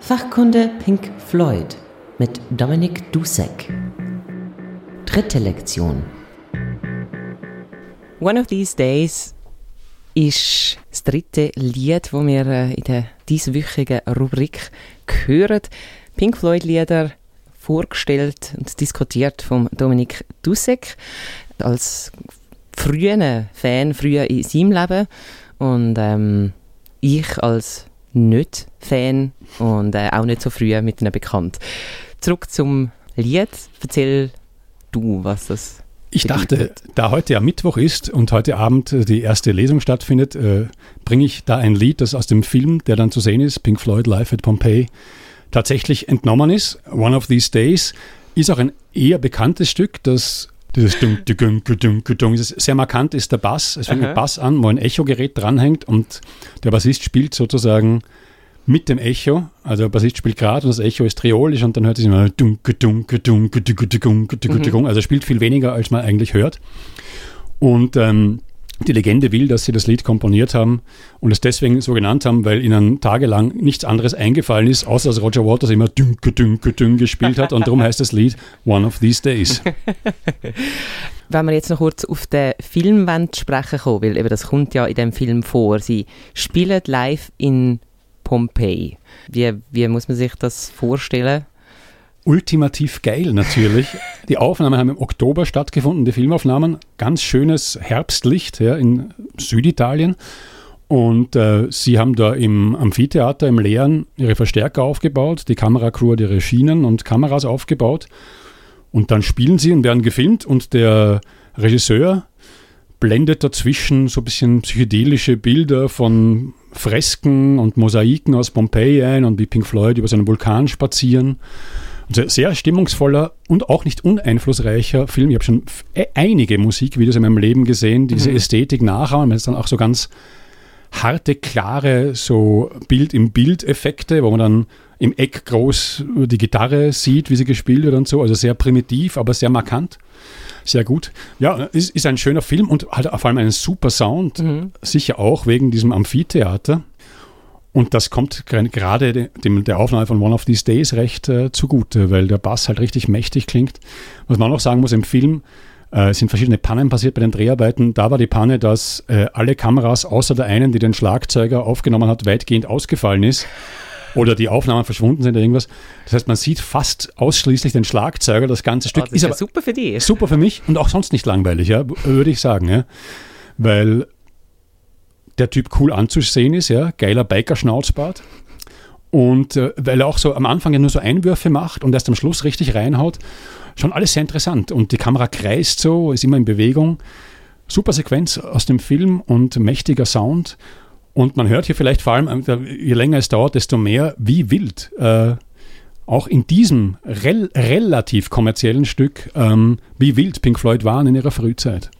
Fachkunde Pink Floyd mit Dominik Dusek. Dritte Lektion. One of These Days ist das dritte Lied, das wir äh, in der dieswöchigen Rubrik hören. Pink Floyd Lieder vorgestellt und diskutiert von Dominik Dusek als früher Fan, früher in seinem Leben und ähm, ich als nicht Fan und äh, auch nicht so früh mit ihnen bekannt. Zurück zum Lied. Erzähl du, was das ich dachte, da heute ja Mittwoch ist und heute Abend äh, die erste Lesung stattfindet, äh, bringe ich da ein Lied, das aus dem Film, der dann zu sehen ist, Pink Floyd Live at Pompeii, tatsächlich entnommen ist. One of These Days ist auch ein eher bekanntes Stück, das dieses Dung, Dung, Dung, Dung, sehr markant ist der Bass. Es fängt mit Bass an, wo ein Echogerät dranhängt und der Bassist spielt sozusagen mit dem Echo. Also der Bassist spielt gerade und das Echo ist triolisch und dann hört es immer dunke, dunke, dunke, dunke, dunke, dunke, dunke. Also spielt viel weniger, als man eigentlich hört. Und ähm, die Legende will, dass sie das Lied komponiert haben und es deswegen so genannt haben, weil ihnen tagelang nichts anderes eingefallen ist, außer dass Roger Waters immer dünke, dünke, dünke gespielt hat und darum heißt das Lied One of These Days. Wenn wir jetzt noch kurz auf den Film sprechen kommen, weil eben das kommt ja in dem Film vor. Sie spielen live in Pompeii. Wie, wie muss man sich das vorstellen? Ultimativ geil natürlich. Die Aufnahmen haben im Oktober stattgefunden, die Filmaufnahmen. Ganz schönes Herbstlicht ja, in Süditalien. Und äh, sie haben da im Amphitheater, im Leeren, ihre Verstärker aufgebaut, die Kameracrew hat ihre Schienen und Kameras aufgebaut. Und dann spielen sie und werden gefilmt und der Regisseur blendet dazwischen so ein bisschen psychedelische Bilder von Fresken und Mosaiken aus Pompeji ein und wie Pink Floyd über seinen Vulkan spazieren. Also sehr stimmungsvoller und auch nicht uneinflussreicher Film. Ich habe schon e-, einige Musikvideos in meinem Leben gesehen, die diese mhm. Ästhetik nachahmen. Es dann auch so ganz harte, klare, so Bild-im-Bild-Effekte, wo man dann im Eck groß die Gitarre sieht, wie sie gespielt wird und so. Also sehr primitiv, aber sehr markant. Sehr gut. Ja, ist, ist ein schöner Film und hat vor allem einen super Sound. Mhm. Sicher auch wegen diesem Amphitheater. Und das kommt gerade dem, der Aufnahme von One of These Days recht äh, zugute, weil der Bass halt richtig mächtig klingt. Was man auch noch sagen muss, im Film äh, sind verschiedene Pannen passiert bei den Dreharbeiten. Da war die Panne, dass äh, alle Kameras außer der einen, die den Schlagzeuger aufgenommen hat, weitgehend ausgefallen ist. Oder die Aufnahmen verschwunden sind oder irgendwas. Das heißt, man sieht fast ausschließlich den Schlagzeuger, das ganze Stück. Oh, das ist, ist aber super für die. Super für mich und auch sonst nicht langweilig, ja, würde ich sagen. Ja. Weil der Typ cool anzusehen ist, ja, geiler Biker-Schnauzbart. Und äh, weil er auch so am Anfang ja nur so Einwürfe macht und erst am Schluss richtig reinhaut, schon alles sehr interessant. Und die Kamera kreist so, ist immer in Bewegung. Super Sequenz aus dem Film und mächtiger Sound. Und man hört hier vielleicht vor allem, äh, je länger es dauert, desto mehr, wie wild äh, auch in diesem rel relativ kommerziellen Stück, ähm, wie wild Pink Floyd waren in ihrer Frühzeit.